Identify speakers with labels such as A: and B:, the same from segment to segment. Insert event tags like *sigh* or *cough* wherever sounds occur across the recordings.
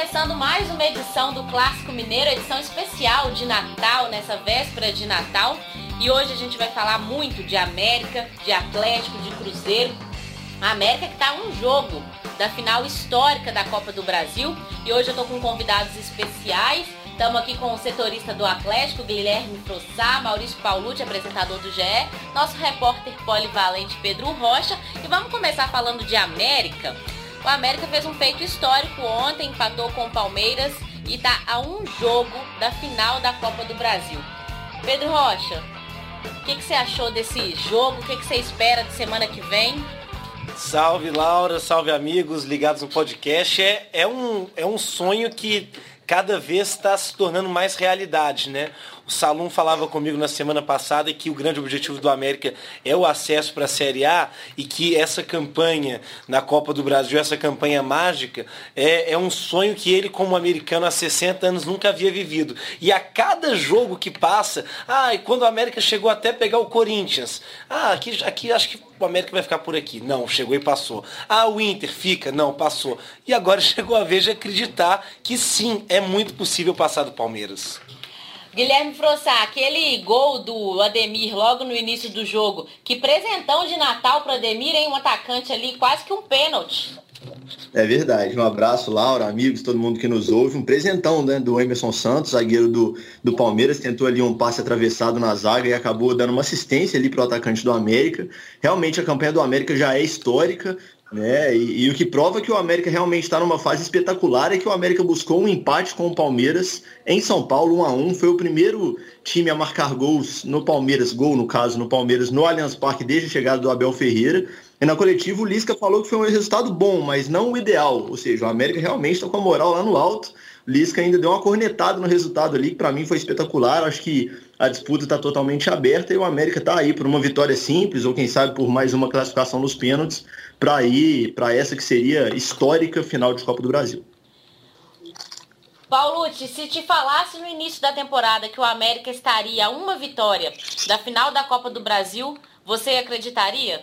A: começando mais uma edição do Clássico Mineiro, edição especial de Natal, nessa véspera de Natal. E hoje a gente vai falar muito de América, de Atlético, de Cruzeiro. A América que está um jogo da final histórica da Copa do Brasil. E hoje eu estou com convidados especiais. Estamos aqui com o setorista do Atlético, Guilherme Frossá, Maurício Paulucci, apresentador do GE, nosso repórter polivalente Pedro Rocha. E vamos começar falando de América. O América fez um feito histórico ontem, empatou com o Palmeiras e está a um jogo da final da Copa do Brasil. Pedro Rocha, o que, que você achou desse jogo? O que, que você espera de semana que vem?
B: Salve Laura, salve amigos ligados no podcast. É, é, um, é um sonho que cada vez está se tornando mais realidade, né? Salum falava comigo na semana passada que o grande objetivo do América é o acesso para a Série A e que essa campanha na Copa do Brasil, essa campanha mágica, é, é um sonho que ele, como americano há 60 anos, nunca havia vivido. E a cada jogo que passa, ah, e quando o América chegou até pegar o Corinthians, ah, aqui, aqui acho que o América vai ficar por aqui. Não, chegou e passou. Ah, o Inter fica, não, passou. E agora *laughs* chegou a vez de acreditar que sim, é muito possível passar do Palmeiras.
A: Guilherme Frossá, aquele gol do Ademir logo no início do jogo, que presentão de Natal para Ademir, hein? Um atacante ali, quase que um pênalti.
C: É verdade. Um abraço, Laura, amigos, todo mundo que nos ouve. Um presentão né, do Emerson Santos, zagueiro do, do Palmeiras. Tentou ali um passe atravessado na zaga e acabou dando uma assistência ali para o atacante do América. Realmente a campanha do América já é histórica. Né? E, e, o que prova que o América realmente está numa fase espetacular é que o América buscou um empate com o Palmeiras em São Paulo, 1 a 1 Foi o primeiro time a marcar gols no Palmeiras, gol no caso, no Palmeiras, no Allianz Parque desde a chegada do Abel Ferreira. E na coletiva o Lisca falou que foi um resultado bom, mas não o ideal. Ou seja, o América realmente está com a moral lá no alto. O Lisca ainda deu uma cornetada no resultado ali, que para mim foi espetacular. Acho que a disputa está totalmente aberta e o América está aí por uma vitória simples, ou quem sabe por mais uma classificação nos pênaltis para ir para essa que seria histórica final de Copa do Brasil.
A: Paulucci, se te falasse no início da temporada que o América estaria a uma vitória da final da Copa do Brasil, você acreditaria?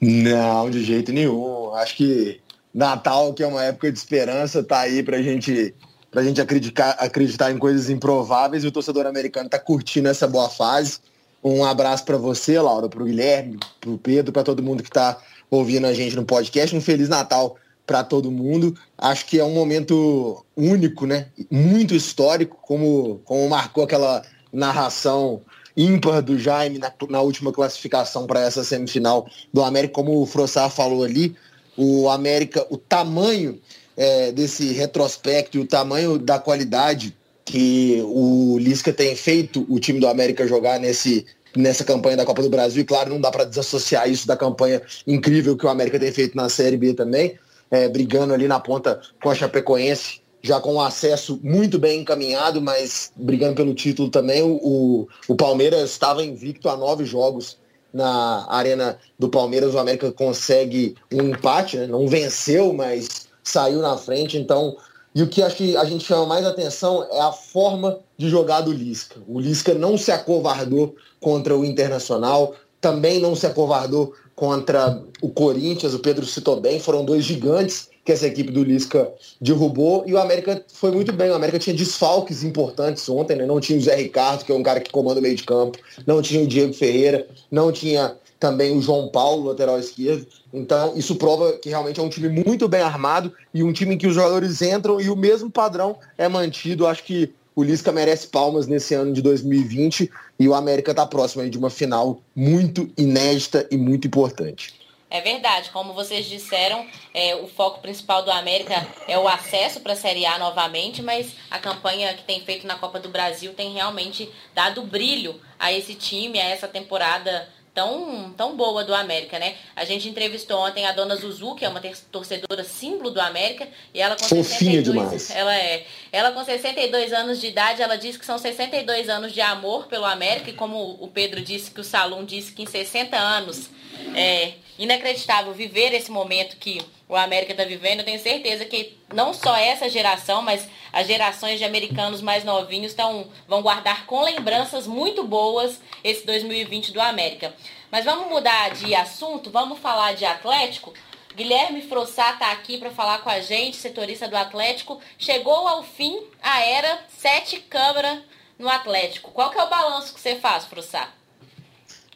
D: Não, de jeito nenhum. Acho que Natal, que é uma época de esperança, tá aí pra gente, pra gente acreditar, acreditar em coisas improváveis e o torcedor americano tá curtindo essa boa fase. Um abraço para você, Laura, para o Guilherme, para o Pedro, para todo mundo que está ouvindo a gente no podcast. Um Feliz Natal para todo mundo. Acho que é um momento único, né? Muito histórico, como, como marcou aquela narração ímpar do Jaime na, na última classificação para essa semifinal do América, como o Frossar falou ali, o América, o tamanho é, desse retrospecto e o tamanho da qualidade que o Lisca tem feito o time do América jogar nesse, nessa campanha da Copa do Brasil. E claro, não dá para desassociar isso da campanha incrível que o América tem feito na Série B também, é, brigando ali na ponta com a Chapecoense, já com o acesso muito bem encaminhado, mas brigando pelo título também. O, o Palmeiras estava invicto a nove jogos na arena do Palmeiras. O América consegue um empate, né? não venceu, mas saiu na frente. Então e o que acho que a gente chama mais atenção é a forma de jogar do Lisca. O Lisca não se acovardou contra o Internacional, também não se acovardou contra o Corinthians, o Pedro citou bem, foram dois gigantes que essa equipe do Lisca derrubou e o América foi muito bem. O América tinha desfalques importantes ontem, né? Não tinha o Zé Ricardo, que é um cara que comanda o meio de campo, não tinha o Diego Ferreira, não tinha também o João Paulo, lateral esquerdo. Então, isso prova que realmente é um time muito bem armado e um time em que os jogadores entram e o mesmo padrão é mantido. Acho que o Lisca merece palmas nesse ano de 2020 e o América está próximo de uma final muito inédita e muito importante.
A: É verdade, como vocês disseram, é, o foco principal do América é o acesso para a Série A novamente, mas a campanha que tem feito na Copa do Brasil tem realmente dado brilho a esse time, a essa temporada tão, tão boa do América, né? A gente entrevistou ontem a dona Zuzu, que é uma torcedora símbolo do América, e ela com
D: Fofinha 62, demais.
A: ela é, ela com 62 anos de idade, ela disse que são 62 anos de amor pelo América, e como o Pedro disse que o Salum disse que em 60 anos é inacreditável viver esse momento que o América está vivendo. Eu tenho certeza que não só essa geração, mas as gerações de americanos mais novinhos tão, vão guardar com lembranças muito boas esse 2020 do América. Mas vamos mudar de assunto, vamos falar de Atlético. Guilherme Frossá está aqui para falar com a gente, setorista do Atlético. Chegou ao fim a era sete câmara no Atlético. Qual que é o balanço que você faz, Frossá?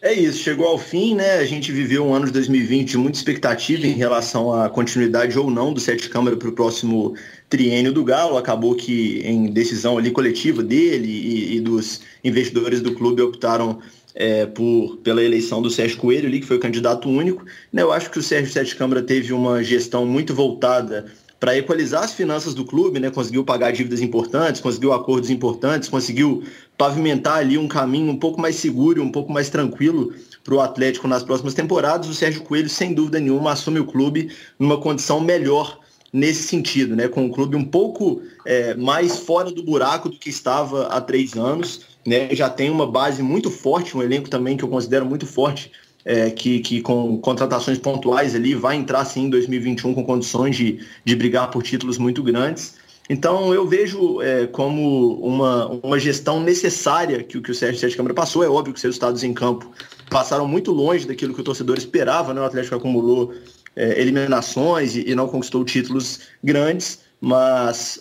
C: É isso, chegou ao fim, né? A gente viveu um ano de 2020 de muita expectativa em relação à continuidade ou não do Sete Câmara para o próximo triênio do Galo. Acabou que, em decisão ali coletiva dele e, e dos investidores do clube, optaram é, por, pela eleição do Sérgio Coelho ali, que foi o candidato único. Né? Eu acho que o Sérgio Sete Câmara teve uma gestão muito voltada para equalizar as finanças do clube, né? Conseguiu pagar dívidas importantes, conseguiu acordos importantes, conseguiu pavimentar ali um caminho um pouco mais seguro, um pouco mais tranquilo para o Atlético nas próximas temporadas. O Sérgio Coelho, sem dúvida nenhuma, assume o clube numa condição melhor nesse sentido, né? Com o clube um pouco é, mais fora do buraco do que estava há três anos, né? Já tem uma base muito forte, um elenco também que eu considero muito forte é, que, que com contratações pontuais ali vai entrar sim em 2021 com condições de, de brigar por títulos muito grandes. Então eu vejo é, como uma, uma gestão necessária que, que o Sérgio Sete Câmara passou. É óbvio que os resultados em campo passaram muito longe daquilo que o torcedor esperava. Né? O Atlético acumulou é, eliminações e, e, não conquistou títulos grandes, mas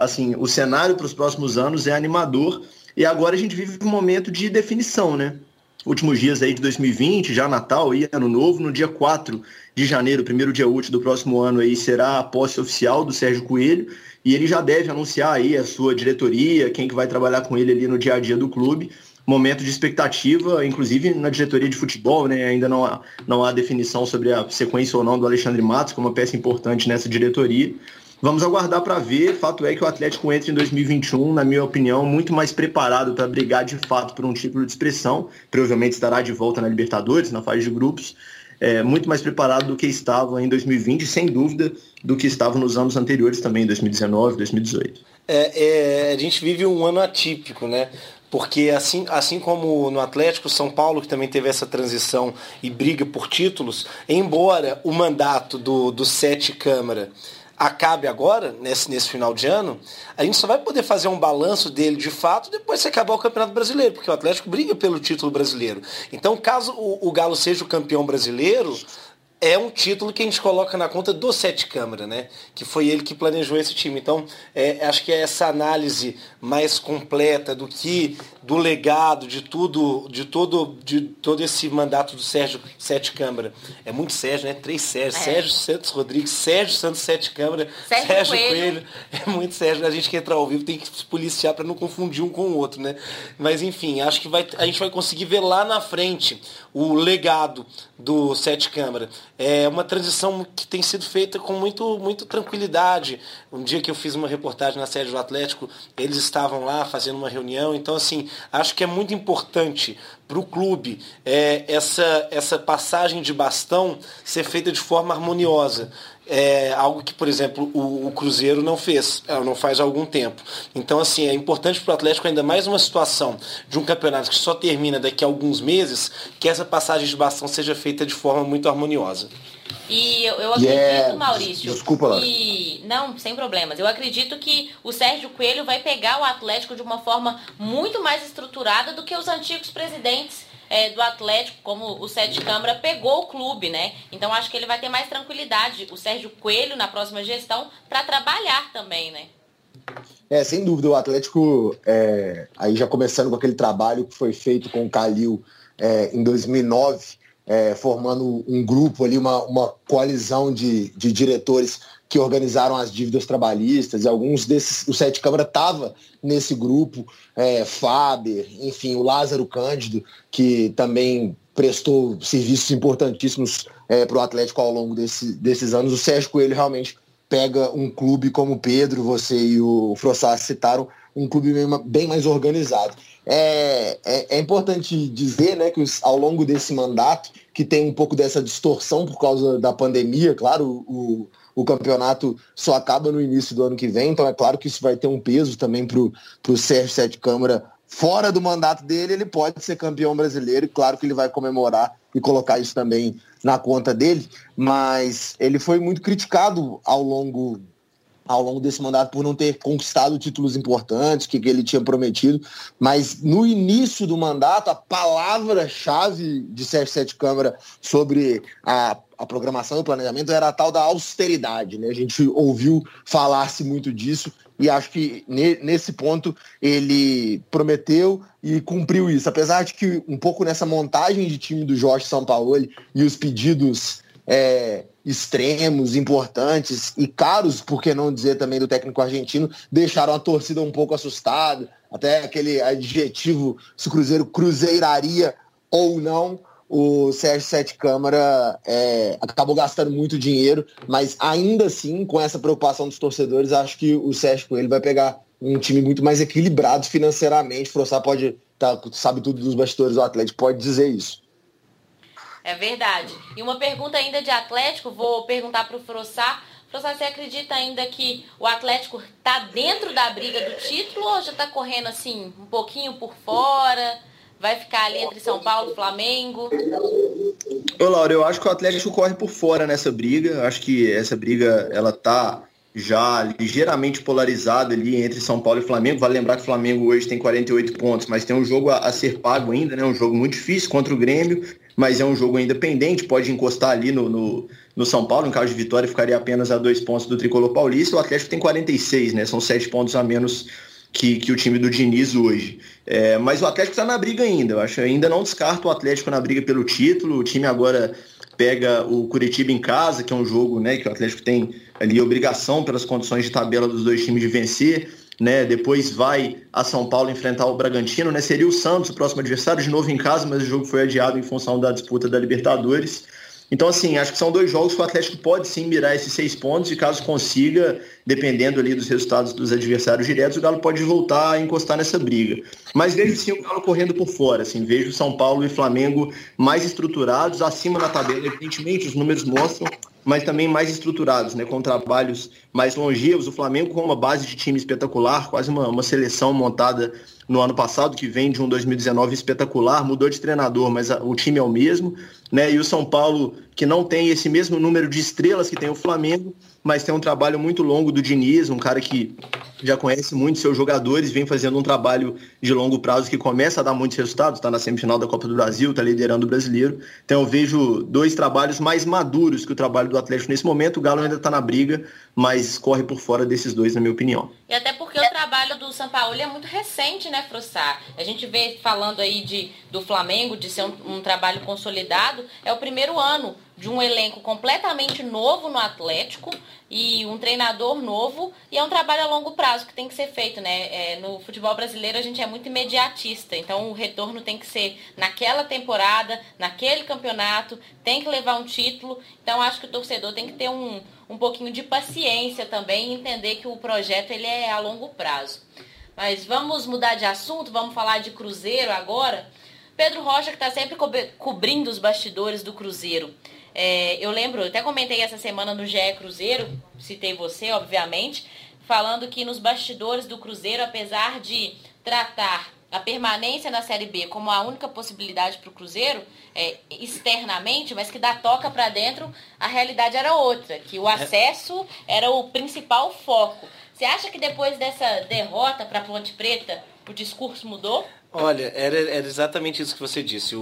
C: assim o cenário para os próximos anos é animador. E agora a gente vive um momento de definição, né? Últimos dias aí de 2020, já Natal e Ano Novo, no dia 4 de janeiro, primeiro dia útil do próximo ano aí, será a posse oficial do Sérgio Coelho, e ele já deve anunciar aí a sua diretoria, quem que vai trabalhar com ele ali no dia a dia do clube, momento de expectativa, inclusive na diretoria de futebol, né? Ainda não há, não há definição sobre a sequência ou não do Alexandre Matos como uma peça importante nessa diretoria. Vamos aguardar para ver. Fato é que o Atlético entra em 2021, na minha opinião, muito mais preparado para brigar de fato por um título de expressão. Provavelmente estará de volta na Libertadores, na fase de grupos. É, muito mais preparado do que estava em 2020, sem dúvida, do que estava nos anos anteriores também, 2019, 2018.
B: É, é, a gente vive um ano atípico, né? Porque assim, assim como no Atlético São Paulo, que também teve essa transição e briga por títulos, embora o mandato do, do Sete Câmara acabe agora, nesse, nesse final de ano, a gente só vai poder fazer um balanço dele de fato depois que acabar o Campeonato Brasileiro, porque o Atlético briga pelo título brasileiro. Então, caso o, o Galo seja o campeão brasileiro, é um título que a gente coloca na conta do Sete Câmara, né? Que foi ele que planejou esse time. Então, é, acho que é essa análise mais completa do que do legado, de tudo, de todo, de todo esse mandato do Sérgio Sete Câmara. É muito Sérgio, né? Três Sérgio. É. Sérgio Santos Rodrigues, Sérgio Santos Sete Câmara, Sérgio, Sérgio Coelho. Coelho. É muito Sérgio. A gente que entra ao vivo tem que se policiar para não confundir um com o outro, né? Mas enfim, acho que vai, a gente vai conseguir ver lá na frente o legado do Sete Câmara. É uma transição que tem sido feita com muito, muito tranquilidade. Um dia que eu fiz uma reportagem na sede do Atlético, eles estavam lá fazendo uma reunião. Então, assim, acho que é muito importante para o clube é, essa, essa passagem de bastão ser feita de forma harmoniosa. É algo que, por exemplo, o, o, Cruzeiro não fez, é, não faz há algum tempo. Então, assim, é importante para o Atlético ainda mais uma situação de um campeonato que só termina daqui a alguns meses, que essa passagem de bastão seja feita de forma muito harmoniosa.
A: E eu, eu acredito, yeah. Maurício. Desculpa. Que... Não, sem problemas. Eu acredito que o Sérgio Coelho vai pegar o Atlético de uma forma muito mais estruturada do que os antigos presidentes é, do Atlético, como o Sete Câmara, pegou o clube, né? Então acho que ele vai ter mais tranquilidade, o Sérgio Coelho, na próxima gestão, para trabalhar também, né?
D: É, sem dúvida, o Atlético, é, aí já começando com aquele trabalho que foi feito com o Calil é, em 2009, é, formando um grupo ali, uma, uma coalizão de, de diretores que organizaram as dívidas trabalhistas, e alguns desses, o Sete Câmara estava nesse grupo, é, Faber, enfim, o Lázaro Cândido, que também prestou serviços importantíssimos é, para o Atlético ao longo desse, desses anos. O Sérgio Coelho realmente pega um clube como o Pedro, você e o Frossá citaram, um clube bem, mais organizado. É, é, é, importante dizer né, que os, ao longo desse mandato, que tem um pouco dessa distorção por causa da pandemia, claro, o, o campeonato só acaba no início do ano que vem, então é claro que isso vai ter um peso também para o Sérgio Sete Câmara. Fora do mandato dele, ele pode ser campeão brasileiro e claro que ele vai comemorar e colocar isso também na conta dele, mas ele foi muito criticado ao longo ao longo desse mandato por não ter conquistado títulos importantes que, que ele tinha prometido, mas no início do mandato a palavra-chave de Sérgio Sete Câmara sobre a, a programação e o planejamento era a tal da austeridade, né? A gente ouviu falar-se muito disso e acho que ne, nesse ponto ele prometeu e cumpriu isso, apesar de que um pouco nessa montagem de time do Jorge Sampaoli e os pedidos é, extremos, importantes e caros, por que não dizer também do técnico argentino, deixaram a torcida um pouco assustada, até aquele adjetivo se o Cruzeiro cruzeiraria ou não, o Sérgio Sete Câmara é, acabou gastando muito dinheiro, mas ainda assim, com essa preocupação dos torcedores, acho que o Sérgio Coelho vai pegar um time muito mais equilibrado financeiramente. O Frossá pode, tá, sabe tudo dos bastidores do Atlético, pode dizer isso.
A: É verdade. E uma pergunta ainda de Atlético, vou perguntar para o Frossá. Frossá, você acredita ainda que o Atlético está dentro da briga do título ou já está correndo assim, um pouquinho por fora? Vai ficar ali entre São Paulo e Flamengo?
C: Ô, Laura, eu acho que o Atlético corre por fora nessa briga. Eu acho que essa briga, ela tá já ligeiramente polarizada ali entre São Paulo e Flamengo. Vale lembrar que o Flamengo hoje tem 48 pontos, mas tem um jogo a, a ser pago ainda, né? Um jogo muito difícil contra o Grêmio mas é um jogo ainda pendente, pode encostar ali no, no, no, São Paulo, em caso de vitória ficaria apenas a dois pontos do Tricolor Paulista, o Atlético tem 46, né? São sete pontos a menos que, que o time do Diniz hoje. É, mas o Atlético está na briga ainda, eu acho ainda não descarto o Atlético na briga pelo título, o time agora pega o Curitiba em casa, que é um jogo né, que o Atlético tem ali obrigação pelas condições de tabela dos dois times de vencer né? Depois vai a São Paulo enfrentar o Bragantino, né? Seria o Santos o próximo adversário, de novo em casa, mas o jogo foi adiado em função da disputa da Libertadores. Então, assim, acho que são dois jogos que o Atlético pode sim mirar esses seis pontos e caso consiga, dependendo ali dos resultados dos adversários diretos, o Galo pode voltar a encostar nessa briga. Mas vejo sim o Galo correndo por fora, assim, vejo São Paulo e Flamengo mais estruturados, acima na tabela, evidentemente os números mostram, mas também mais estruturados, né, com trabalhos mais longevos. O Flamengo com uma base de time espetacular, quase uma, uma seleção montada no ano passado, que vem de um 2019 espetacular, mudou de treinador, mas a, o time é o mesmo. Né? E o São Paulo, que não tem esse mesmo número de estrelas que tem o Flamengo, mas tem um trabalho muito longo do Diniz, um cara que já conhece muito seus jogadores, vem fazendo um trabalho de longo prazo que começa a dar muitos resultados, está na semifinal da Copa do Brasil, está liderando o brasileiro. Então eu vejo dois trabalhos mais maduros que o trabalho do Atlético nesse momento. O Galo ainda está na briga, mas corre por fora desses dois, na minha opinião.
A: E até porque o trabalho do São Paulo é muito recente, né, Frossar? A gente vê falando aí de, do Flamengo, de ser um, um trabalho consolidado, é o primeiro ano de um elenco completamente novo no Atlético e um treinador novo e é um trabalho a longo prazo que tem que ser feito, né? É, no futebol brasileiro a gente é muito imediatista, então o retorno tem que ser naquela temporada, naquele campeonato, tem que levar um título. Então acho que o torcedor tem que ter um, um pouquinho de paciência também entender que o projeto ele é a longo prazo. Mas vamos mudar de assunto, vamos falar de Cruzeiro agora. Pedro Rocha, que está sempre cobrindo os bastidores do Cruzeiro. É, eu lembro, eu até comentei essa semana no GE Cruzeiro, citei você, obviamente, falando que nos bastidores do Cruzeiro, apesar de tratar a permanência na Série B como a única possibilidade para o Cruzeiro, é, externamente, mas que da toca para dentro, a realidade era outra, que o acesso era o principal foco. Você acha que depois dessa derrota para Ponte Preta, o discurso mudou?
B: Olha, era, era exatamente isso que você disse. O,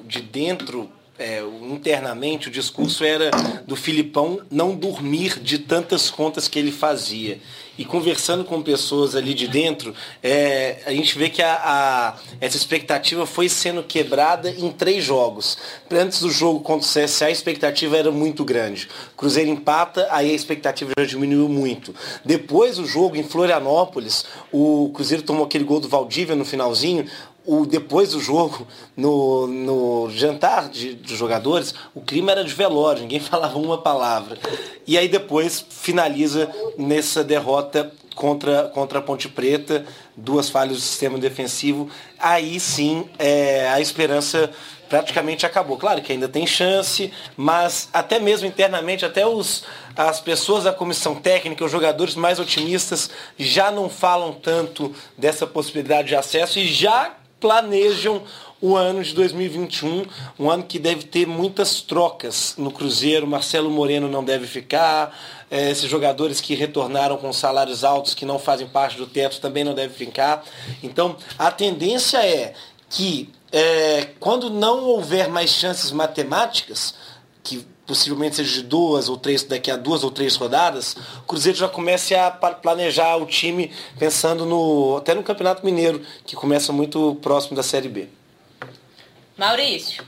B: o de dentro é, internamente o discurso era do Filipão não dormir de tantas contas que ele fazia. E conversando com pessoas ali de dentro, é, a gente vê que a, a, essa expectativa foi sendo quebrada em três jogos. Antes do jogo contra o CSA, a expectativa era muito grande. Cruzeiro empata, aí a expectativa já diminuiu muito. Depois do jogo em Florianópolis, o Cruzeiro tomou aquele gol do Valdívia no finalzinho o, depois do jogo, no, no jantar de, de, jogadores, o clima era de velório, ninguém *laughs* falava uma palavra. E aí depois finaliza nessa derrota contra, contra a Ponte Preta, duas falhas do sistema defensivo. Aí sim é, a esperança praticamente acabou. Claro que ainda tem chance, mas até mesmo internamente, até os, as pessoas da comissão técnica, os jogadores mais otimistas, já não falam tanto dessa possibilidade de acesso e já planejam o ano de 2021, um ano que deve ter muitas trocas no Cruzeiro. Marcelo Moreno não deve ficar, é, esses jogadores que retornaram com salários altos, que não fazem parte do teto, também não devem ficar. Então, a tendência é que é, quando não houver mais chances matemáticas, que possivelmente seja de duas ou três, daqui a duas ou três rodadas, o Cruzeiro já comece a planejar o time pensando no até no Campeonato Mineiro, que começa muito próximo da Série B.
A: Maurício.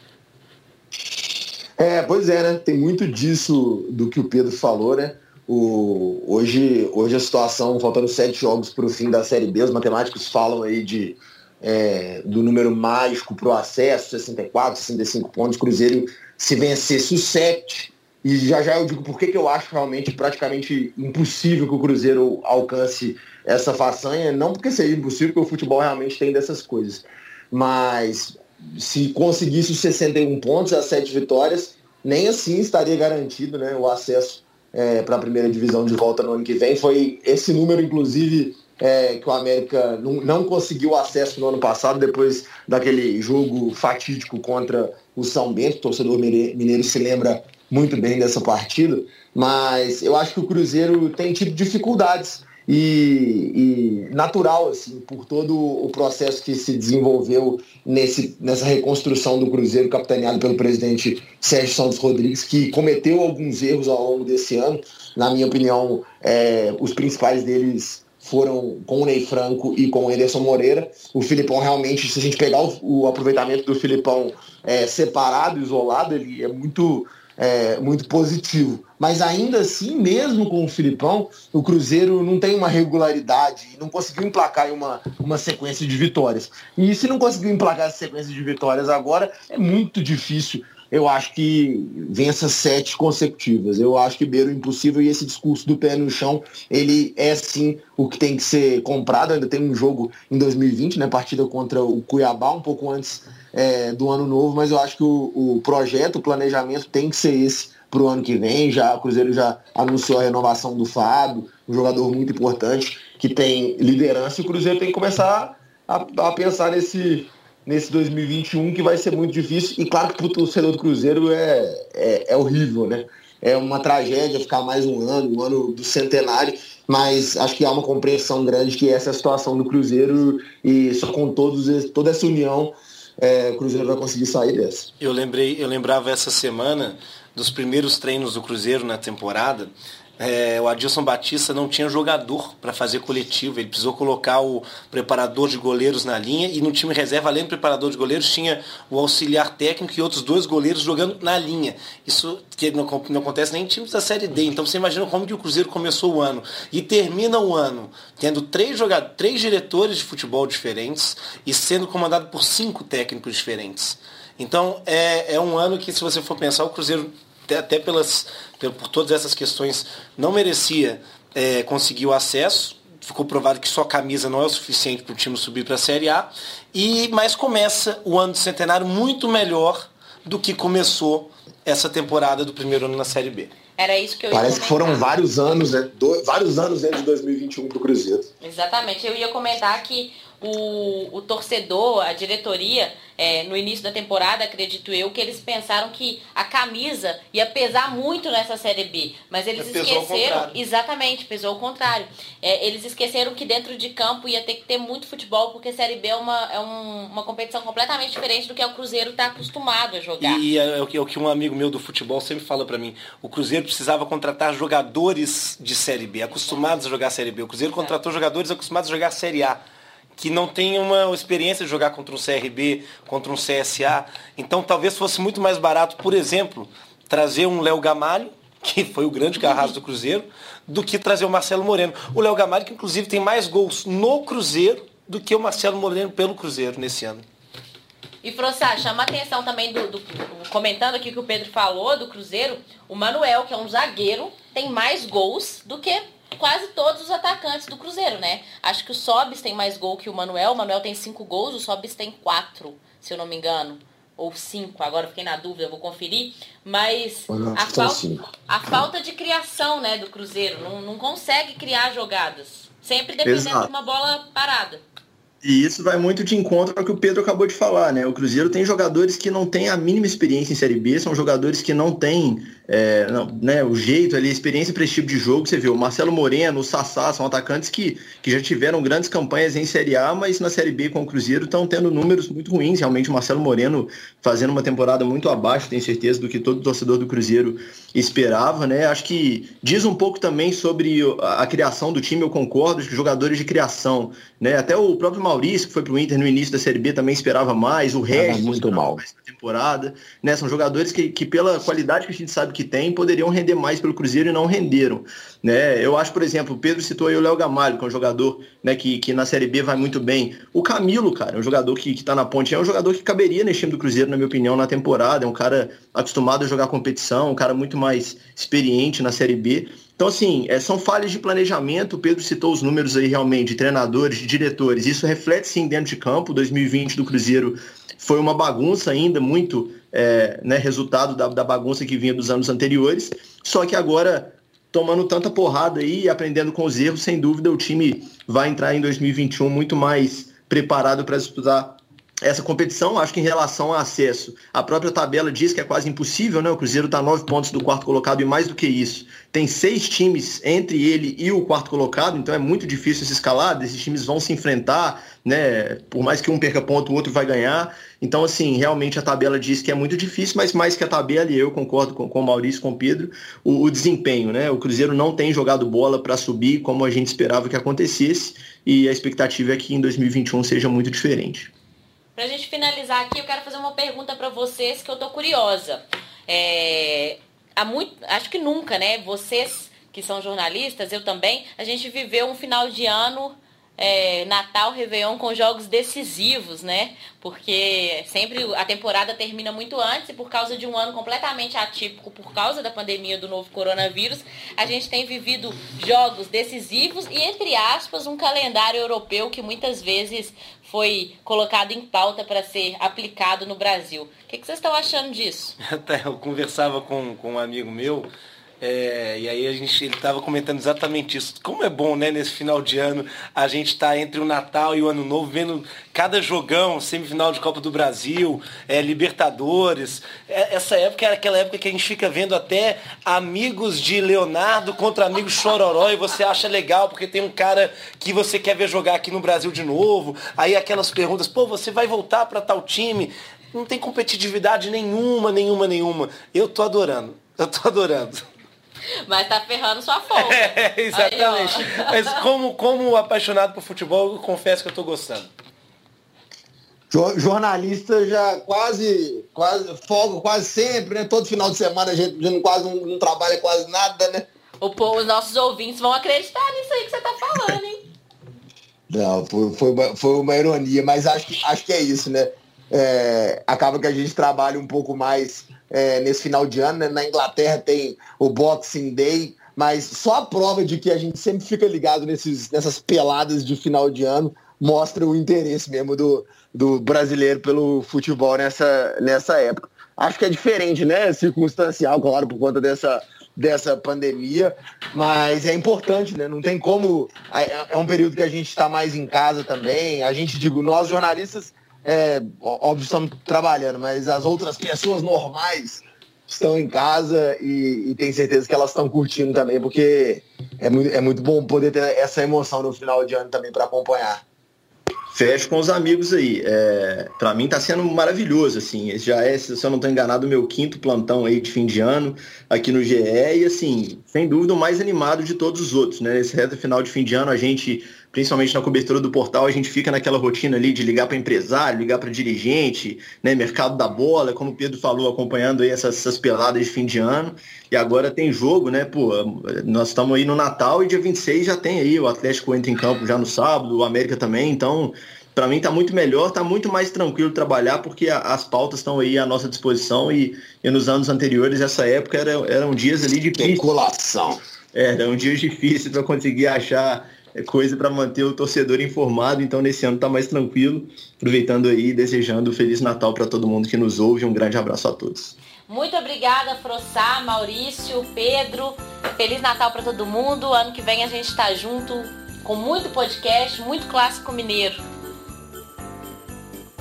D: É, pois é, né? Tem muito disso do que o Pedro falou, né? O, hoje, hoje a situação, faltando sete jogos para o fim da Série B, os matemáticos falam aí de, é, do número mágico para o acesso, 64, 65 pontos, Cruzeiro se vencesse os sete, e já já eu digo por que eu acho realmente praticamente impossível que o Cruzeiro alcance essa façanha, não porque seja impossível, porque o futebol realmente tem dessas coisas, mas se conseguisse os 61 pontos, as sete vitórias, nem assim estaria garantido né, o acesso é, para a primeira divisão de volta no ano que vem. Foi esse número, inclusive, é, que o América não, não conseguiu acesso no ano passado, depois daquele jogo fatídico contra o São Bento. O torcedor mineiro se lembra muito bem dessa partida, mas eu acho que o Cruzeiro tem tido dificuldades e, e, natural, assim, por todo o processo que se desenvolveu nesse, nessa reconstrução do Cruzeiro, capitaneado pelo presidente Sérgio Santos Rodrigues, que cometeu alguns erros ao longo desse ano. Na minha opinião, é, os principais deles foram com o Ney Franco e com o Ederson Moreira. O Filipão realmente, se a gente pegar o, o aproveitamento do Filipão é, separado, isolado, ele é muito é, muito positivo. Mas ainda assim, mesmo com o Filipão, o Cruzeiro não tem uma regularidade e não conseguiu emplacar uma, uma sequência de vitórias. E se não conseguiu emplacar essa sequência de vitórias agora, é muito difícil. Eu acho que vença sete consecutivas. Eu acho que beira o impossível e esse discurso do pé no chão, ele é sim o que tem que ser comprado. Ainda tem um jogo em 2020, né? Partida contra o Cuiabá, um pouco antes é, do ano novo, mas eu acho que o, o projeto, o planejamento tem que ser esse para o ano que vem. Já, o Cruzeiro já anunciou a renovação do Fábio, um jogador muito importante que tem liderança e o Cruzeiro tem que começar a, a pensar nesse, nesse 2021 que vai ser muito difícil. E claro que para o torcedor do Cruzeiro é, é, é, horrível, né? É uma tragédia ficar mais um ano, um ano do centenário, mas acho que há uma compreensão grande que essa é a situação do Cruzeiro e só com todos, toda essa união é, o Cruzeiro vai conseguir sair dessa.
B: Eu lembrei, eu lembrava essa semana dos primeiros treinos do Cruzeiro na temporada. É, o Adilson Batista não tinha jogador para fazer coletivo, ele precisou colocar o preparador de goleiros na linha e no time reserva, além do preparador de goleiros, tinha o auxiliar técnico e outros dois goleiros jogando na linha. Isso que não, não acontece nem em times da Série D. Então você imagina como que o Cruzeiro começou o ano e termina o ano tendo três, jogadores, três diretores de futebol diferentes e sendo comandado por cinco técnicos diferentes. Então é, é um ano que, se você for pensar, o Cruzeiro até pelas, por todas essas questões, não merecia é, conseguir o acesso. Ficou provado que só camisa não é o suficiente para o time subir para a Série A. E, mas começa o ano do centenário muito melhor do que começou essa temporada do primeiro ano na Série B.
A: Era isso que eu
D: Parece que foram vários anos, né? Do, vários anos dentro de 2021 para o Cruzeiro.
A: Exatamente. Eu ia comentar que o, o torcedor, a diretoria, é, no início da temporada, acredito eu, que eles pensaram que a camisa ia pesar muito nessa Série B. Mas eles mas esqueceram. Exatamente, pesou ao contrário. É, eles esqueceram que dentro de campo ia ter que ter muito futebol, porque Série B é uma, é um, uma competição completamente diferente do que o Cruzeiro está acostumado a jogar.
B: E é, é o, que, é o que um amigo meu do futebol sempre fala para mim. O Cruzeiro precisava contratar jogadores de Série B, acostumados a jogar Série B. O Cruzeiro contratou jogadores acostumados a jogar Série A que não tem uma experiência de jogar contra um CRB, contra um CSA. Então talvez fosse muito mais barato, por exemplo, trazer um Léo Gamalho, *laughs* que foi o grande carrasco do Cruzeiro, do que trazer o Marcelo Moreno. O Léo Gamalho, que inclusive tem mais gols no Cruzeiro do que o Marcelo Moreno pelo Cruzeiro nesse ano.
A: E Frossá, chama a atenção também do, do, comentando aqui que o Pedro falou do Cruzeiro, o Manuel, que é um zagueiro, tem mais gols do que quase todos os atacantes do Cruzeiro, né? Acho que o Sobis tem mais gol que o Manuel. O Manuel tem cinco gols, o Sobis tem quatro, se eu não me engano. Ou cinco, agora fiquei na dúvida, vou conferir. Mas a, falta, a falta de criação né, do Cruzeiro. Não, não consegue criar jogadas. Sempre dependendo Exato. de uma bola parada.
C: E isso vai muito de encontro ao que o Pedro acabou de falar, né? O Cruzeiro tem jogadores que não têm a mínima experiência em Série B, são jogadores que não têm é, não, né, o jeito ali, a experiência para esse tipo de jogo. Você vê, o Marcelo Moreno, o Sassá, são atacantes que, que já tiveram grandes campanhas em Série A, mas na Série B com o Cruzeiro estão tendo números muito ruins. Realmente, o Marcelo Moreno fazendo uma temporada muito abaixo, tenho certeza, do que todo torcedor do Cruzeiro esperava, né? Acho que diz um pouco também sobre a, criação do time, eu concordo, que jogadores de criação, né? Até o próprio Maurício, que foi para o Inter no início da Série B, também esperava mais, o resto
D: muito mal
C: mais temporada, né? São jogadores que, que pela qualidade que a gente sabe que tem, poderiam render mais pelo Cruzeiro e não renderam. Né? Eu acho, por exemplo, o Pedro citou aí o Léo Gamalho, que é um jogador né, que, que na Série B vai muito bem. O Camilo, cara, é um jogador que, que tá na ponte, é um jogador que caberia nesse time do Cruzeiro, na minha opinião, na temporada. É um cara acostumado a jogar competição, um cara muito mais experiente na Série B. Então, assim, é, são falhas de planejamento. O Pedro citou os números aí realmente de treinadores, de diretores. Isso reflete sim dentro de campo. 2020 do Cruzeiro foi uma bagunça ainda, muito é, né, resultado da, da bagunça que vinha dos anos anteriores. Só que agora, tomando tanta porrada aí e aprendendo com os erros, sem dúvida o time vai entrar em 2021 muito mais preparado para disputar essa competição, acho que em relação ao acesso, a própria tabela diz que é quase impossível, né? O Cruzeiro está nove pontos do quarto colocado e mais do que isso. Tem seis times entre ele e o quarto colocado, então é muito difícil essa escalada. Esses times vão se enfrentar, né? Por mais que um perca ponto, o outro vai ganhar. Então, assim, realmente a tabela diz que é muito difícil, mas mais que a tabela, e eu concordo com, com o Maurício, com o Pedro, o, o desempenho, né? O Cruzeiro não tem jogado bola para subir como a gente esperava que acontecesse, e a expectativa é que em 2021 seja muito diferente.
A: Pra gente finalizar aqui, eu quero fazer uma pergunta para vocês que eu tô curiosa. É, há muito, acho que nunca, né? Vocês que são jornalistas, eu também, a gente viveu um final de ano é, Natal, Réveillon com jogos decisivos, né? Porque sempre a temporada termina muito antes e por causa de um ano completamente atípico, por causa da pandemia do novo coronavírus, a gente tem vivido jogos decisivos e, entre aspas, um calendário europeu que muitas vezes foi colocado em pauta para ser aplicado no Brasil. O que, que vocês estão achando disso? *laughs*
B: Até eu conversava com, com um amigo meu é, e aí a gente ele estava comentando exatamente isso. Como é bom, né, nesse final de ano, a gente está entre o Natal e o Ano Novo, vendo cada jogão, semifinal de Copa do Brasil, é, Libertadores. É, essa época era aquela época que a gente fica vendo até amigos de Leonardo contra amigos Chororó e você acha legal porque tem um cara que você quer ver jogar aqui no Brasil de novo. Aí aquelas perguntas, pô, você vai voltar para tal time? Não tem competitividade nenhuma, nenhuma, nenhuma. Eu tô adorando. Eu tô adorando. *laughs*
A: Mas tá ferrando sua *laughs* folga.
B: É, exatamente. Aí, Mas como, como apaixonado por futebol, eu confesso que eu tô gostando.
D: Jornalista já quase, quase, folga quase sempre, né? Todo final de semana a gente, a gente quase não, não, trabalha quase nada, né?
A: O, os nossos ouvintes vão acreditar nisso aí que você tá falando, hein?
D: Não, foi, foi, uma, foi uma ironia, mas acho que, acho que é isso, né? É, acaba que a gente trabalha um pouco mais é, nesse final de ano. Né? Na Inglaterra tem o Boxing Day, mas só a prova de que a gente sempre fica ligado nesses, nessas peladas de final de ano mostra o interesse mesmo do, do brasileiro pelo futebol nessa, nessa época. Acho que é diferente, né? Circunstancial, claro, por conta dessa, dessa pandemia, mas é importante, né? Não tem como. É, é um período que a gente está mais em casa também. A gente, digo, nós jornalistas é, óbvio, estamos trabalhando, mas as outras pessoas normais estão em casa e, e tenho certeza que elas estão curtindo também, porque é muito, é muito bom poder ter essa emoção no final de ano também para acompanhar.
C: Fecho com os amigos aí. É, para mim tá sendo maravilhoso, assim. Esse já é, se eu não estou enganado, meu quinto plantão aí de fim de ano aqui no GE e, assim, sem dúvida o mais animado de todos os outros, né? Reta final de fim de ano a gente principalmente na cobertura do portal, a gente fica naquela rotina ali de ligar para empresário, ligar para dirigente, né, mercado da bola, como o Pedro falou, acompanhando aí essas, essas peladas de fim de ano. E agora tem jogo, né? Pô, nós estamos aí no Natal e dia 26 já tem aí, o Atlético entra em campo já no sábado, o América também, então para mim está muito melhor, está muito mais tranquilo trabalhar, porque a, as pautas estão aí à nossa disposição e, e, nos anos anteriores, essa época, era, eram dias ali de
D: especulação.
C: É, eram dias difíceis para conseguir achar coisa para manter o torcedor informado. Então, nesse ano está mais tranquilo. Aproveitando aí, desejando um Feliz Natal para todo mundo que nos ouve. Um grande abraço a todos.
A: Muito obrigada, Frossá, Maurício, Pedro. Feliz Natal para todo mundo. Ano que vem a gente está junto com muito podcast, muito clássico mineiro.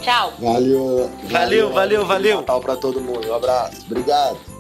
A: Tchau.
D: Valeu.
B: Valeu, valeu, valeu.
D: Natal para todo mundo. Um abraço. Obrigado.